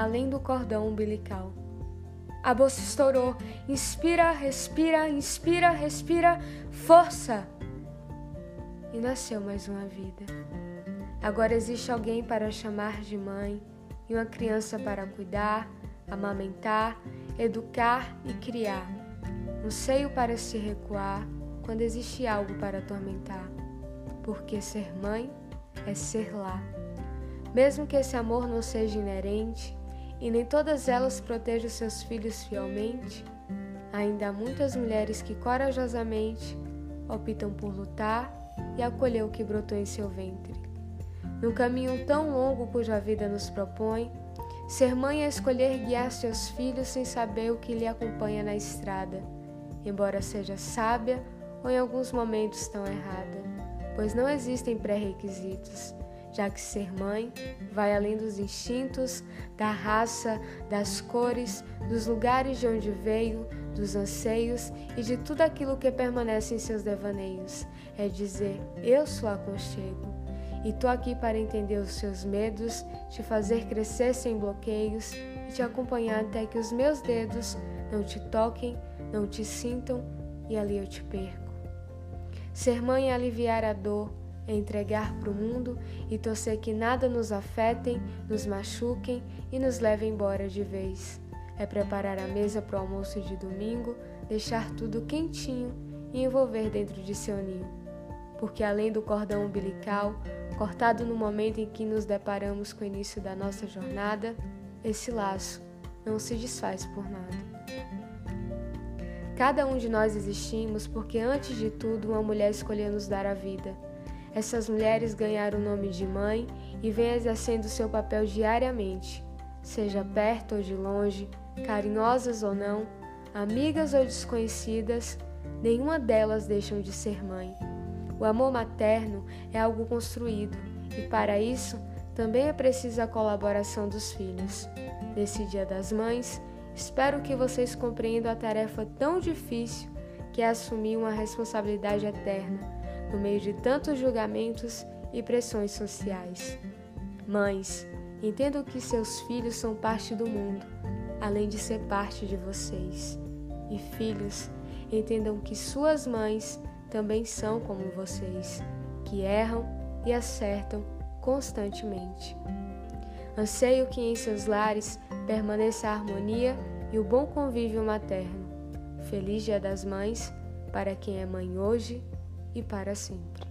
além do cordão umbilical. A bolsa estourou. Inspira, respira, inspira, respira. Força! E nasceu mais uma vida. Agora existe alguém para chamar de mãe e uma criança para cuidar, amamentar, educar e criar. Um seio para se recuar quando existe algo para atormentar. Porque ser mãe é ser lá. Mesmo que esse amor não seja inerente e nem todas elas protejam seus filhos fielmente, ainda há muitas mulheres que corajosamente optam por lutar e acolher o que brotou em seu ventre. Num caminho tão longo cuja vida nos propõe, ser mãe é escolher guiar seus filhos sem saber o que lhe acompanha na estrada, embora seja sábia ou em alguns momentos tão errada, pois não existem pré-requisitos, já que ser mãe vai além dos instintos, da raça, das cores, dos lugares de onde veio, dos anseios e de tudo aquilo que permanece em seus devaneios. É dizer, eu sou aconchego e tô aqui para entender os seus medos, te fazer crescer sem bloqueios e te acompanhar até que os meus dedos não te toquem, não te sintam e ali eu te perco. Ser mãe é aliviar a dor, entregar para o mundo e torcer que nada nos afetem, nos machuquem e nos levem embora de vez. É preparar a mesa para o almoço de domingo, deixar tudo quentinho e envolver dentro de seu ninho. Porque além do cordão umbilical, cortado no momento em que nos deparamos com o início da nossa jornada, esse laço não se desfaz por nada. Cada um de nós existimos porque, antes de tudo, uma mulher escolheu nos dar a vida. Essas mulheres ganharam o nome de mãe e vêm exercendo seu papel diariamente, seja perto ou de longe, carinhosas ou não, amigas ou desconhecidas, nenhuma delas deixam de ser mãe. O amor materno é algo construído e, para isso, também é preciso a colaboração dos filhos. Nesse Dia das Mães, espero que vocês compreendam a tarefa tão difícil que é assumir uma responsabilidade eterna no meio de tantos julgamentos e pressões sociais. Mães, entendam que seus filhos são parte do mundo, além de ser parte de vocês. E filhos, entendam que suas mães também são como vocês, que erram e acertam constantemente. Anseio que em seus lares permaneça a harmonia e o bom convívio materno. Feliz Dia das Mães para quem é mãe hoje e para sempre.